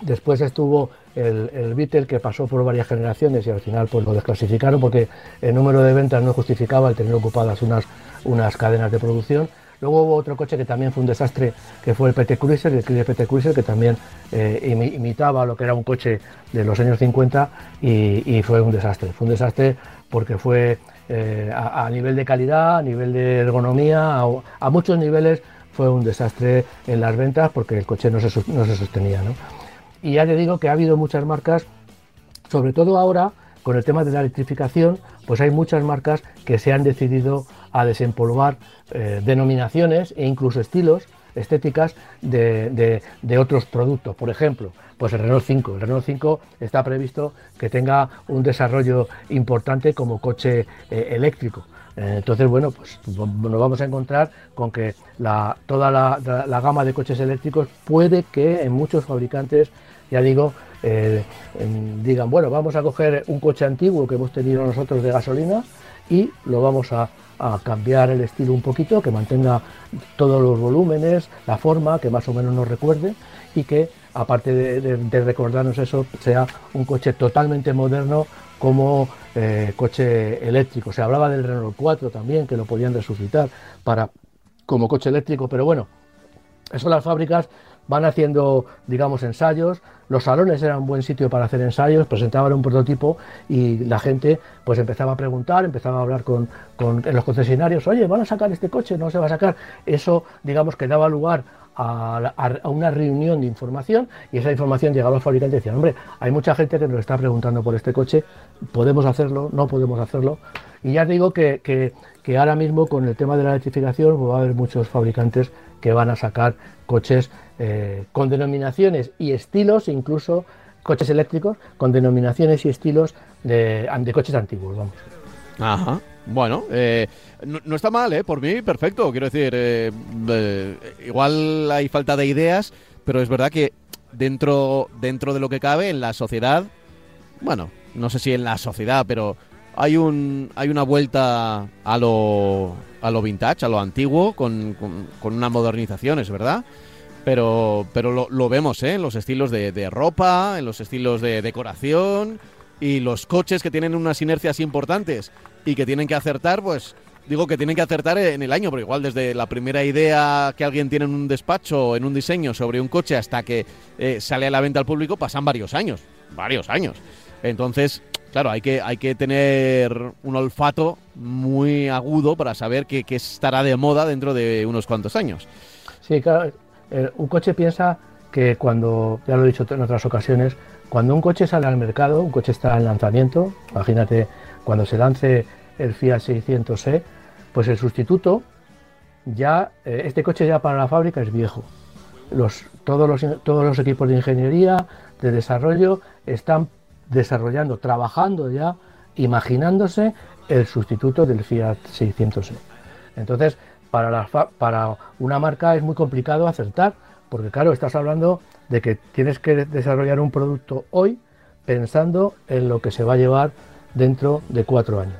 después estuvo el, el Beetle que pasó por varias generaciones y al final pues lo desclasificaron porque el número de ventas no justificaba el tener ocupadas unas, unas cadenas de producción. Luego hubo otro coche que también fue un desastre, que fue el PT Cruiser, el PT Cruiser, que también eh, imitaba lo que era un coche de los años 50 y, y, fue un desastre. Fue un desastre porque fue eh, a, nivel de calidad, a nivel de ergonomía, a, muchos niveles fue un desastre en las ventas porque el coche no se, no se sostenía. Y ya te digo que ha habido muchas marcas, sobre todo ahora con el tema de la electrificación, pues hay muchas marcas que se han decidido a desempolvar eh, denominaciones e incluso estilos estéticas de, otros productos. Por ejemplo, pues el Renault 5. El Renault 5 está previsto que tenga un desarrollo importante como coche eh, eléctrico. Eh, entonces, bueno, pues nos vamos a encontrar con que la, toda la, gama de coches eléctricos puede que en muchos fabricantes, ya digo, eh, digan, bueno, vamos a coger un coche antiguo que hemos tenido nosotros de gasolina y lo vamos a a cambiar el estilo un poquito, que mantenga todos los volúmenes, la forma, que más o menos nos recuerde y que aparte de, recordarnos eso, sea un coche totalmente moderno como eh, coche eléctrico. Se hablaba del Renault 4 también, que lo podían resucitar para como coche eléctrico, pero bueno, eso las fábricas van haciendo, digamos, ensayos. Los salones eran un buen sitio para hacer ensayos, presentaban un prototipo y la gente pues empezaba a preguntar, empezaba a hablar con, los concesionarios, oye, ¿van a sacar este coche? ¿No se va a sacar? Eso, digamos, que daba lugar a, una reunión de información y esa información llegaba al fabricante y decía, hombre, hay mucha gente que nos está preguntando por este coche, ¿podemos hacerlo? ¿No podemos hacerlo? Y ya digo que, ahora mismo con el tema de la electrificación pues va a haber muchos fabricantes que van a sacar coches eh, con denominaciones y estilos, incluso coches eléctricos, con denominaciones y estilos de, de coches antiguos, vamos. Ajá. Bueno, eh, no, está mal, ¿eh? Por mí, perfecto. Quiero decir, eh, igual hay falta de ideas, pero es verdad que dentro, dentro de lo que cabe en la sociedad, bueno, no sé si en la sociedad, pero hay un hay una vuelta a lo, a lo vintage, a lo antiguo, con, con, una modernización, verdad. Pero, pero lo, vemos ¿eh? en los estilos de, de ropa, en los estilos de decoración y los coches que tienen unas inercias importantes y que tienen que acertar, pues digo que tienen que acertar en el año, pero igual desde la primera idea que alguien tiene en un despacho, en un diseño sobre un coche hasta que eh, sale a la venta al público, pasan varios años, varios años. Entonces, claro, hay que, hay que tener un olfato muy agudo para saber qué, estará de moda dentro de unos cuantos años. Sí, claro, un coche piensa que cuando, ya lo he dicho en otras ocasiones, cuando un coche sale al mercado, un coche está en lanzamiento, imagínate cuando se lance el Fiat 600e, pues el sustituto ya, eh, este coche ya para la fábrica es viejo. Los, todos, los, todos los equipos de ingeniería, de desarrollo, están desarrollando, trabajando ya, imaginándose el sustituto del Fiat 600e. Entonces, para, la, para una marca es muy complicado acertar, porque claro, estás hablando de que tienes que desarrollar un producto hoy pensando en lo que se va a llevar dentro de cuatro años.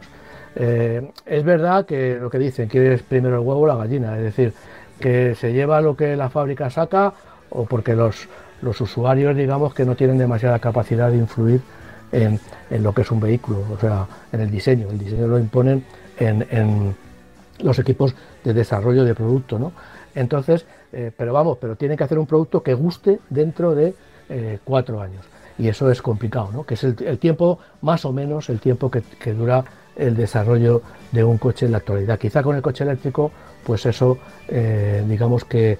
Eh, es verdad que lo que dicen, quieres primero el huevo o la gallina, es decir, que se lleva lo que la fábrica saca o porque los, los usuarios, digamos, que no tienen demasiada capacidad de influir en, lo que es un vehículo, o sea, en el diseño. El diseño lo imponen en, los equipos de desarrollo de producto, ¿no? Entonces, eh, pero vamos, pero tiene que hacer un producto que guste dentro de eh, cuatro años y eso es complicado, ¿no? que es el, tiempo, más o menos el tiempo que, dura el desarrollo de un coche en la actualidad. Quizá con el coche eléctrico, pues eso, eh, digamos que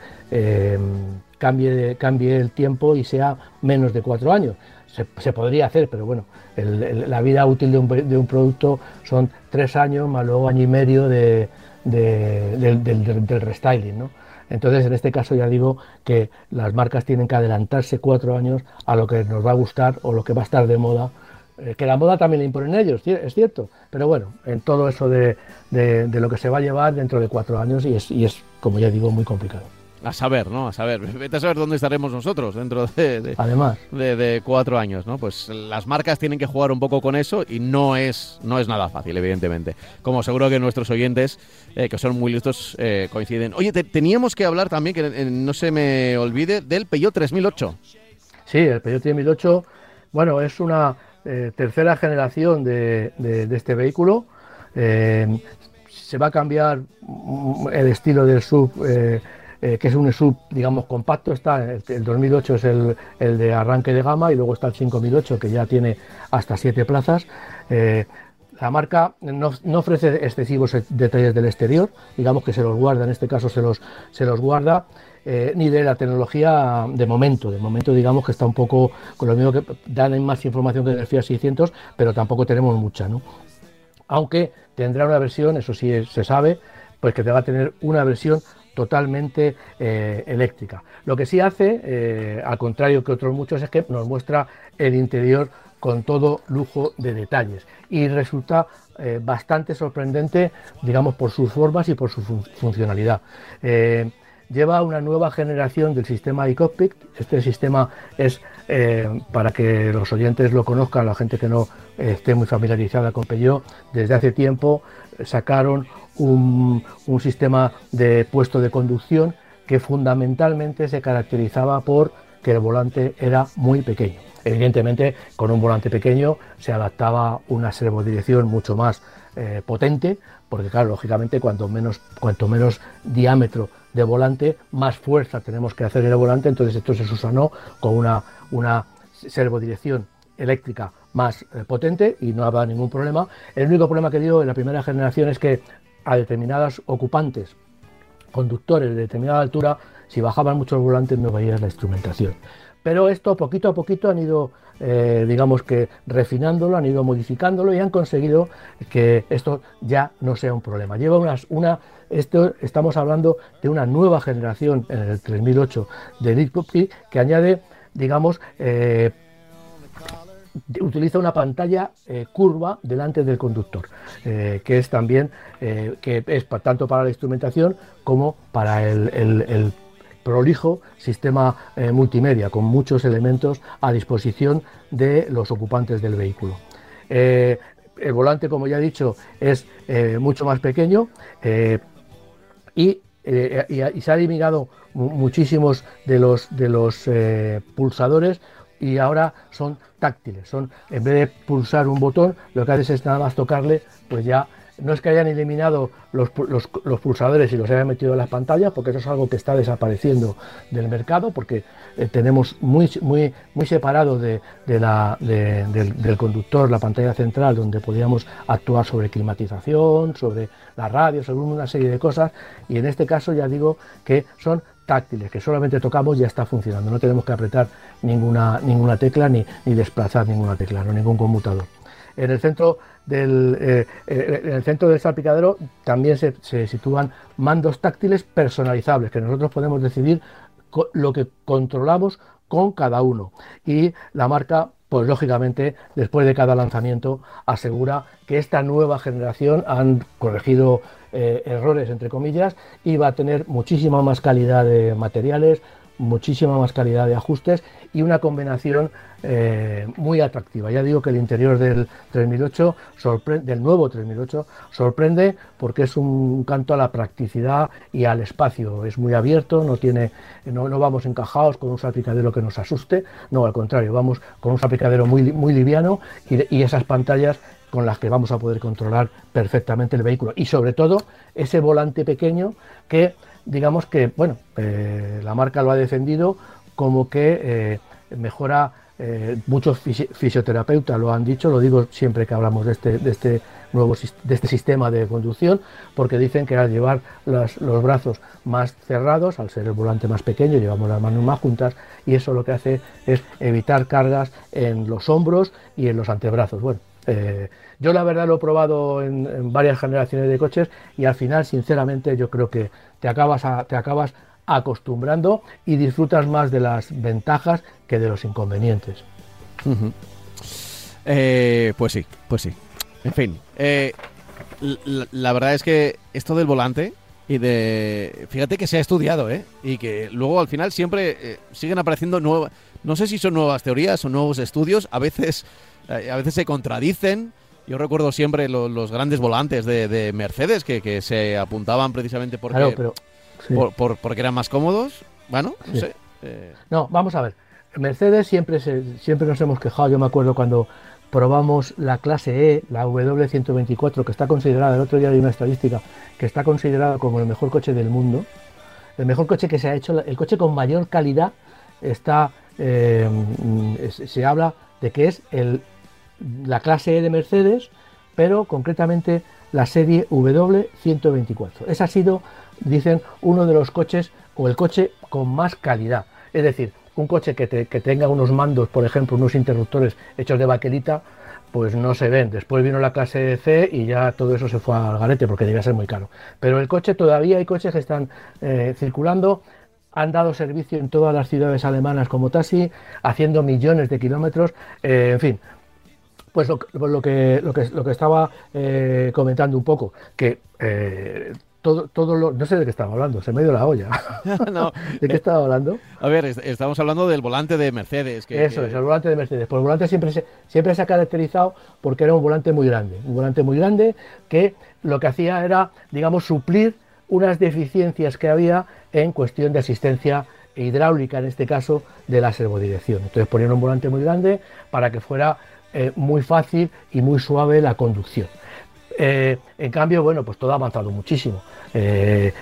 cambie el tiempo y sea menos de cuatro años. Se, podría hacer, pero bueno, la vida útil de un, producto son tres años más luego año y medio de, del, restyling, ¿no? Entonces, en este caso ya digo que las marcas tienen que adelantarse cuatro años a lo que nos va a gustar o lo que va a estar de moda. Eh, que la moda también le imponen ellos, es cierto, pero bueno, en todo eso de, lo que se va a llevar dentro de cuatro años y es, y es, como ya digo, muy complicado. A saber, ¿no? A saber. Vete a saber dónde estaremos nosotros dentro de, Además. de, cuatro años, ¿no? Pues las marcas tienen que jugar un poco con eso y no es, no es nada fácil, evidentemente. Como seguro que nuestros oyentes, eh, que son muy listos, eh, coinciden. Oye, teníamos que hablar también, que eh, no se me olvide, del Peugeot 3008. Sí, el Peugeot 3008, bueno, es una tercera generación de, de este vehículo. se va a cambiar mm, el estilo del sub eh, que es un sub, digamos, compacto. Está, el, 2008 es el, de arranque de gama y luego está el 5008 que ya tiene hasta 7 plazas. Eh, la marca no, ofrece excesivos detalles del exterior, digamos que se los guarda, en este caso se los, se los guarda, eh, ni de la tecnología de momento. De momento, digamos que está un poco con lo mismo que dan más información que el Fiat 600, pero tampoco tenemos mucha, ¿no? Aunque tendrá una versión, eso sí se sabe, pues que te va a tener una versión totalmente eh, eléctrica. Lo que sí hace, eh, al contrario que otros muchos, es que nos muestra el interior con todo lujo de detalles y resulta eh, bastante sorprendente, digamos, por sus formas y por su funcionalidad. lleva una nueva generación del sistema iCockpit. Este sistema es, para que los oyentes lo conozcan, la gente que no esté muy familiarizada con Peugeot, desde hace tiempo sacaron un, sistema de puesto de conducción que fundamentalmente se caracterizaba por que el volante era muy pequeño. Evidentemente, con un volante pequeño se adaptaba una servodirección mucho más eh, potente, porque claro, lógicamente cuanto menos, diámetro de volante, más fuerza tenemos que hacer en el volante, entonces esto se susanó con una, una servodirección eléctrica más eh, potente y no había ningún problema. El único problema que dio en la primera generación es que a determinadas ocupantes conductores de determinada altura, si bajaban mucho el volante no veías la instrumentación. Pero esto poquito a poquito han ido, eh, digamos que refinándolo, han ido modificándolo y han conseguido que esto ya no sea un problema. Lleva unas, una, esto, estamos hablando de una nueva generación en el 3008 de Discovery que añade, digamos, eh, utiliza una pantalla eh, curva delante del conductor, que es también que es tanto para la instrumentación como para el prolijo sistema eh, multimedia con muchos elementos a disposición de los ocupantes del vehículo. Eh, el volante, como ya he dicho, es eh, mucho más pequeño y, se ha eliminado muchísimos de los, de los pulsadores y ahora son táctiles. Son, en vez de pulsar un botón, lo que haces es nada más tocarle, pues ya no es que hayan eliminado los, pulsadores y los hayan metido en las pantallas, porque eso es algo que está desapareciendo del mercado, porque eh, tenemos muy, muy, muy separado de, la, del, conductor la pantalla central, donde podíamos actuar sobre climatización, sobre la radio, sobre una serie de cosas, y en este caso ya digo que son táctiles, que solamente tocamos ya está funcionando, no tenemos que apretar ninguna, ninguna tecla ni, ni desplazar ninguna tecla, no ningún conmutador. En el centro del, eh, eh, en el centro del salpicadero también se, sitúan mandos táctiles personalizables, que nosotros podemos decidir lo que controlamos con cada uno. Y la marca, pues lógicamente, después de cada lanzamiento, asegura que esta nueva generación han corregido eh, errores, entre comillas, y va a tener muchísima más calidad de materiales, muchísima más calidad de ajustes y una combinación eh, muy atractiva. Ya digo que el interior del 3008 del nuevo 3008 sorprende porque es un canto a la practicidad y al espacio. Es muy abierto, no tiene, no, vamos encajados con un salpicadero que nos asuste, no, al contrario, vamos con un salpicadero muy, muy liviano y esas pantallas con las que vamos a poder controlar perfectamente el vehículo y sobre todo ese volante pequeño que digamos que bueno eh, la marca lo ha defendido como que eh, mejora eh, muchos fisioterapeutas lo han dicho, lo digo siempre que hablamos de este, de este nuevo de este sistema de conducción, porque dicen que al llevar los brazos más cerrados, al ser el volante más pequeño, llevamos las manos más juntas y eso lo que hace es evitar cargas en los hombros y en los antebrazos. Bueno, eh, yo la verdad lo he probado en, varias generaciones de coches y al final, sinceramente, yo creo que te acabas, te acabas acostumbrando y disfrutas más de las ventajas que de los inconvenientes. Eh, pues sí, pues sí. En fin, eh, la, verdad es que esto del volante y de... Fíjate que se ha estudiado, ¿eh? Y que luego al final siempre siguen apareciendo nuevas... No sé si son nuevas teorías o nuevos estudios, a veces eh, a veces se contradicen. Yo recuerdo siempre los grandes volantes de, Mercedes que, se apuntaban precisamente porque, por, porque eran más cómodos. Bueno, no sé. Eh. No, vamos a ver. Mercedes siempre, siempre nos hemos quejado. Yo me acuerdo cuando probamos la clase E, la W124, que está considerada, el otro día hay una estadística, que está considerada como el mejor coche del mundo, el mejor coche que se ha hecho, el coche con mayor calidad, está, eh, se habla de que es el la clase E de Mercedes, pero concretamente la serie W124. Ese ha sido, dicen, uno de los coches o el coche con más calidad. Es decir, un coche que, tenga unos mandos, por ejemplo, unos interruptores hechos de baquelita, pues no se ven. Después vino la clase C y ya todo eso se fue al garete porque debía ser muy caro. Pero el coche todavía hay coches que están eh, circulando, han dado servicio en todas las ciudades alemanas como taxi, haciendo millones de kilómetros. Eh, en fin, pues lo, lo, que, lo, que, lo que estaba eh, comentando un poco, que eh, todo, todo lo, no sé de qué estaba hablando, se me dio la olla. ¿De qué estaba hablando? A ver, estamos hablando del volante de Mercedes. Que, Eso es, el volante de Mercedes. Pues el volante siempre se, siempre se ha caracterizado porque era un volante muy grande, un volante muy grande que lo que hacía era, digamos, suplir unas deficiencias que había en cuestión de asistencia hidráulica, en este caso, de la servodirección. Entonces ponían un volante muy grande para que fuera eh, muy fácil y muy suave la conducción. Eh, en cambio, bueno, pues todo ha avanzado muchísimo. Eh,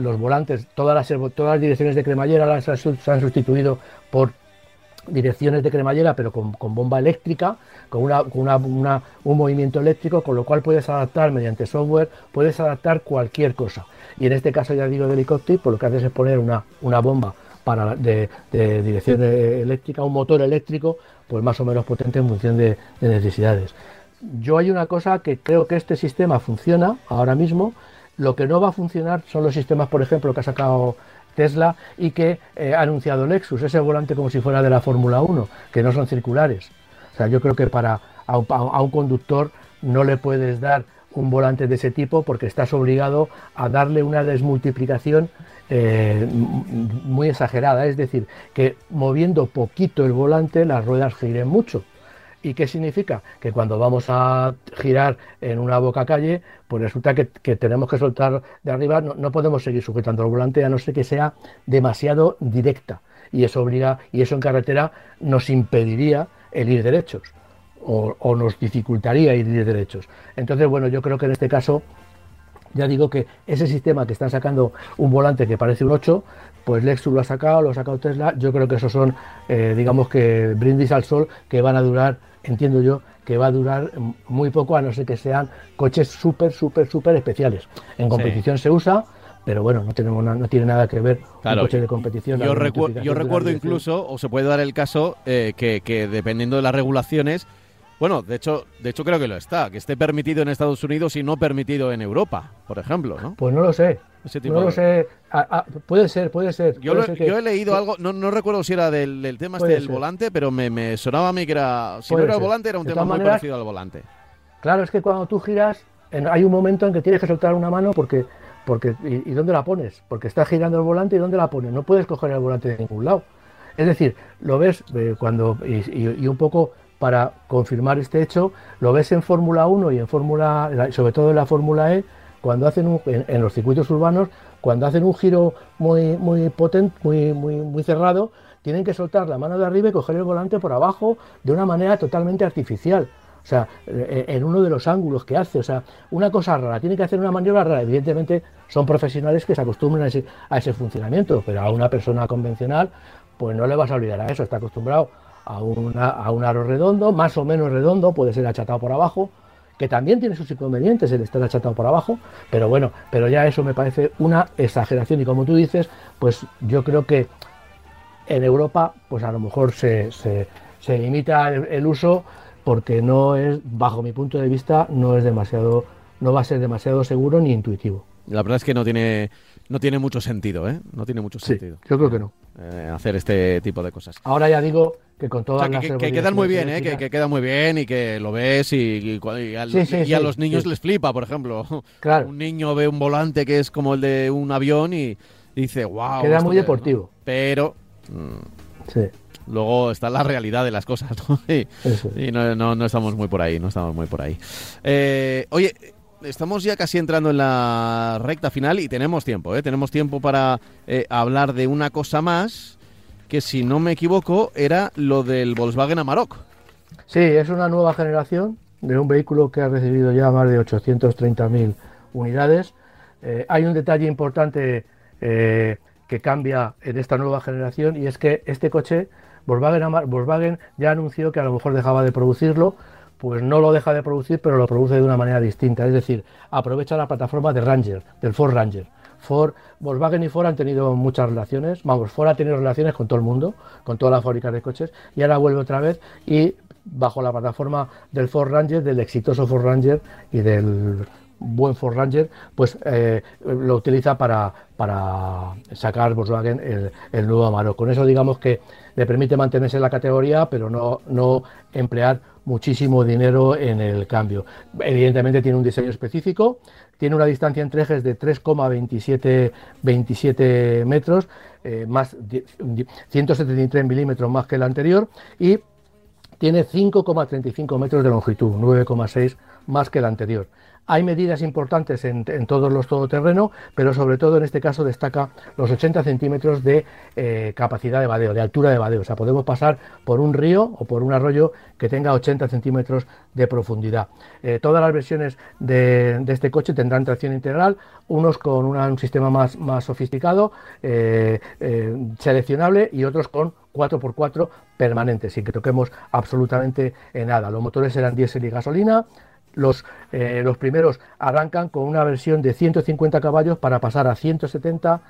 los volantes, todas las, todas las direcciones de cremallera las, se han sustituido por direcciones de cremallera, pero con, bomba eléctrica, con, una, un movimiento eléctrico, con lo cual puedes adaptar mediante software, puedes adaptar cualquier cosa. Y en este caso, ya digo, de helicóptero, pues lo que haces es poner una, una bomba para de, dirección eléctrica, un motor eléctrico, pues más o menos potente en función de, necesidades. Yo hay una cosa que creo que este sistema funciona ahora mismo, lo que no va a funcionar son los sistemas, por ejemplo, que ha sacado Tesla y que eh, ha anunciado Lexus, ese volante como si fuera de la Fórmula 1, que no son circulares. O sea, yo creo que para a un, conductor no le puedes dar un volante de ese tipo porque estás obligado a darle una desmultiplicación eh, muy exagerada, es decir, que moviendo poquito el volante las ruedas giren mucho. ¿Y qué significa? Que cuando vamos a girar en una boca calle, pues resulta que, tenemos que soltar de arriba, no, podemos seguir sujetando el volante a no ser que sea demasiado directa. Y eso obliga, y eso en carretera nos impediría el ir derechos, o, o nos dificultaría ir derechos. Entonces, bueno, yo creo que en este caso ya digo que ese sistema que están sacando un volante que parece un 8, pues Lexus lo ha sacado, lo ha sacado Tesla. Yo creo que esos son, eh, digamos que brindis al sol que van a durar, entiendo yo, que va a durar muy poco, a no ser que sean coches súper, súper, súper especiales. En competición se usa, pero bueno, no tenemos no tiene nada que ver con un coche de competición. Yo, yo recuerdo incluso, o se puede dar el caso, eh, que, que dependiendo de las regulaciones, bueno, de hecho, de hecho creo que lo está, que esté permitido en Estados Unidos y no permitido en Europa, por ejemplo, ¿no? Pues no lo sé. no lo sé. puede ser, puede ser. Yo, he leído algo, no, recuerdo si era del, tema este del volante, pero me, sonaba a mí que era, si no era el volante, era un tema muy parecido al volante. Claro, es que cuando tú giras, hay un momento en que tienes que soltar una mano porque, porque y, dónde la pones? Porque está girando el volante y dónde la pones. No puedes coger el volante de ningún lado. Es decir, lo ves eh, cuando y, un poco para confirmar este hecho, lo ves en Fórmula 1 y en Fórmula, sobre todo en la Fórmula E, cuando hacen un, en, los circuitos urbanos, cuando hacen un giro muy, muy potente, muy, muy, muy cerrado, tienen que soltar la mano de arriba y coger el volante por abajo de una manera totalmente artificial. O sea, eh, en uno de los ángulos que hace. O sea, una cosa rara. Tiene que hacer una maniobra rara. Evidentemente, son profesionales que se acostumbran a ese, a ese funcionamiento, pero a una persona convencional, pues no le vas a olvidar a eso. Está acostumbrado a, un aro redondo, más o menos redondo, puede ser achatado por abajo, que también tiene sus inconvenientes el estar achatado por abajo, pero bueno, pero ya eso me parece una exageración y como tú dices, pues yo creo que en Europa pues a lo mejor se, se, limita el, uso porque no es, bajo mi punto de vista, no es demasiado, no va a ser demasiado seguro ni intuitivo. La verdad es que no tiene, no tiene mucho sentido, ¿eh? No tiene mucho sentido. Yo creo que no. Eh, hacer este tipo de cosas. Ahora ya digo que con todas las que, quedan muy bien, ¿eh? Que, queda muy bien y que lo ves y, a los niños les flipa, por ejemplo. Claro. Un niño ve un volante que es como el de un avión y dice, wow. Queda muy deportivo. Pero. Mm, sí. Luego está la realidad de las cosas, ¿no? Y, no, no, estamos muy por ahí, no estamos muy por ahí. Eh, oye, estamos ya casi entrando en la recta final y tenemos tiempo, ¿eh? Tenemos tiempo para eh, hablar de una cosa más, que si no me equivoco era lo del Volkswagen Amarok. Sí, es una nueva generación de un vehículo que ha recibido ya más de 830.000 unidades. Eh, hay un detalle importante que cambia en esta nueva generación y es que este coche, Volkswagen, Volkswagen ya anunció que a lo mejor dejaba de producirlo pues no lo deja de producir, pero lo produce de una manera distinta. Es decir, aprovecha la plataforma de Ranger, del Ford Ranger. Ford, Volkswagen y Ford han tenido muchas relaciones. Vamos, Ford ha tenido relaciones con todo el mundo, con todas las fábricas de coches, y ahora vuelve otra vez y bajo la plataforma del Ford Ranger, del exitoso Ford Ranger y del buen Ford Ranger, pues eh, lo utiliza para, para sacar Volkswagen el, el, nuevo Amarok. Con eso digamos que le permite mantenerse en la categoría, pero no, no emplear muchísimo dinero en el cambio. Evidentemente tiene un diseño específico, tiene una distancia entre ejes de 3,27 metros, eh, más 173 milímetros más que el anterior y tiene 5,35 metros de longitud, 9,6 más que el anterior. Hay medidas importantes en, todos los todoterreno, pero sobre todo en este caso destaca los 80 centímetros de eh, capacidad de vadeo, de altura de vadeo. O sea, podemos pasar por un río o por un arroyo que tenga 80 centímetros de profundidad. Eh, todas las versiones de, este coche tendrán tracción integral, unos con un sistema más, más sofisticado, eh, seleccionable y otros con 4x4 permanente, sin que toquemos absolutamente nada. Los motores eran diésel y gasolina. Los, eh, los primeros arrancan con una versión de 150 caballos para pasar a 170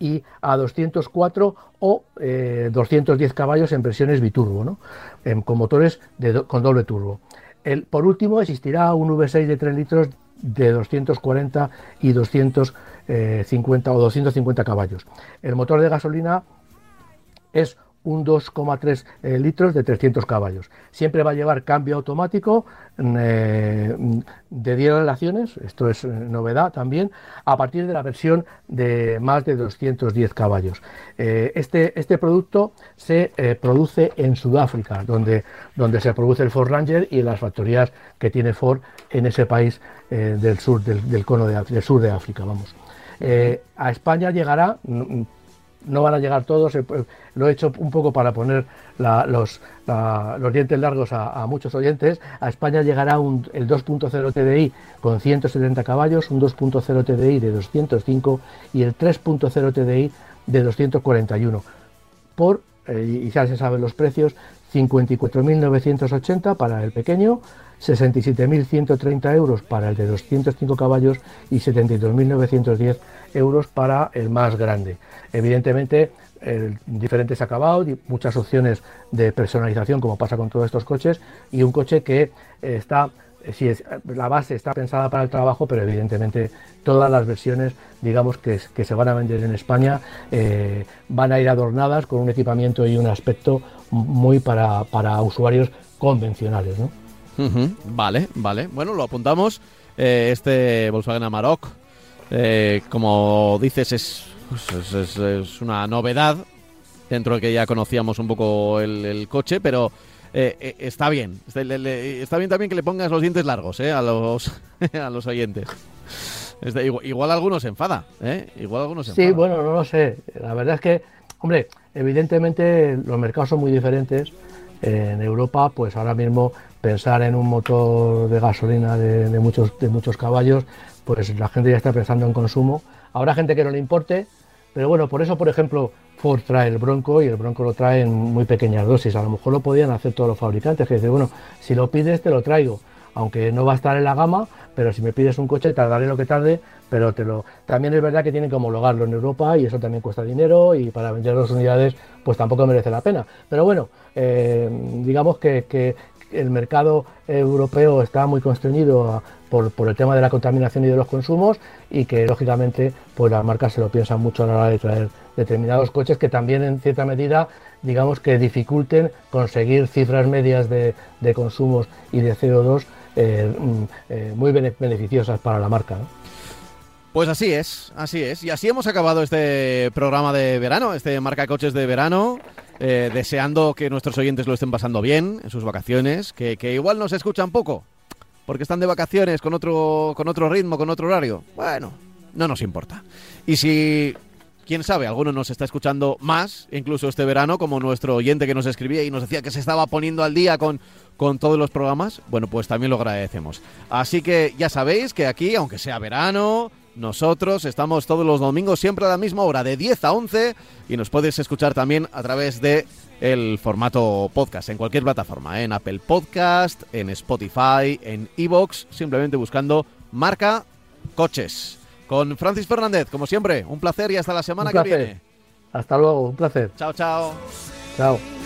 y a 204 o 210 caballos en versiones biturbo, ¿no? con motores con doble turbo. El, por último, existirá un V6 de 3 litros de 240 y 250 o 250 caballos. El motor de gasolina es un 2,3 eh, litros de 300 caballos. Siempre va a llevar cambio automático mm, eh, de 10 relaciones, esto es eh, novedad también, a partir de la versión de más de 210 caballos. este, este producto se produce en Sudáfrica, donde, donde se produce el Ford Ranger y las factorías que tiene Ford en ese país del sur del, cono de, del sur de África. Vamos. a España llegará mm, no van a llegar todos, eh, pues, lo he hecho un poco para poner los, los, dientes largos a, muchos oyentes. A España llegará el 2.0 TDI con 170 caballos, un 2.0 TDI de 205 y el 3.0 TDI de 241. Por, eh, y ya se saben los precios, 54.980 para el pequeño, 67.130 euros para el de 205 caballos y 72.910 euros para el más grande. Evidentemente, diferentes acabados y muchas opciones de personalización, como pasa con todos estos coches, y un coche que está, si es, la base está pensada para el trabajo, pero evidentemente todas las versiones, digamos, que, se van a vender en España, eh, van a ir adornadas con un equipamiento y un aspecto muy para, para usuarios convencionales. ¿no? Vale, vale. Bueno, lo apuntamos. Eh, este Volkswagen Amarok, eh, como dices, pues, es, es, una novedad dentro de que ya conocíamos un poco el, coche, pero eh, está bien. Está, bien también que le pongas los dientes largos a, los, a los oyentes. igual, algunos se enfada, Igual algunos se Sí, bueno, no lo sé. La verdad es que, hombre, evidentemente los mercados son muy diferentes. En Europa, pues ahora mismo pensar en un motor de gasolina de, muchos, de muchos caballos, pues la gente ya está pensando en consumo. Habrá gente que no le importe, pero bueno, por eso, por ejemplo, Ford trae el Bronco y el Bronco lo trae en muy pequeñas dosis. A lo mejor lo podían hacer todos los fabricantes, que dicen, bueno, si lo pides te lo traigo, aunque no va a estar en la gama, pero si me pides un coche tardaré lo que tarde, pero te lo... También es verdad que tienen que homologarlo en Europa y eso también cuesta dinero y para vender dos unidades pues tampoco merece la pena. Pero bueno, eh, digamos que, que, el mercado europeo está muy constreñido por, el tema de la contaminación y de los consumos y que lógicamente pues las marcas se lo piensan mucho a la hora de traer determinados coches que también en cierta medida digamos que dificulten conseguir cifras medias de, consumos y de CO2 eh, mm, eh, muy beneficiosas para la marca. Pues así es, así es. Y así hemos acabado este programa de verano, este marca coches de verano. Eh, deseando que nuestros oyentes lo estén pasando bien en sus vacaciones, que, igual nos escuchan poco, porque están de vacaciones con otro, con otro ritmo, con otro horario. Bueno, no nos importa. Y si, quién sabe, alguno nos está escuchando más, incluso este verano, como nuestro oyente que nos escribía y nos decía que se estaba poniendo al día con, con todos los programas, bueno, pues también lo agradecemos. Así que ya sabéis que aquí, aunque sea verano, nosotros estamos todos los domingos siempre a la misma hora, de 10 a 11, y nos puedes escuchar también a través de el formato podcast en cualquier plataforma, ¿eh? en Apple Podcast, en Spotify, en Evox, simplemente buscando marca coches. Con Francis Fernández, como siempre, un placer y hasta la semana que viene. Hasta luego, un placer. Chao, chao. Chao.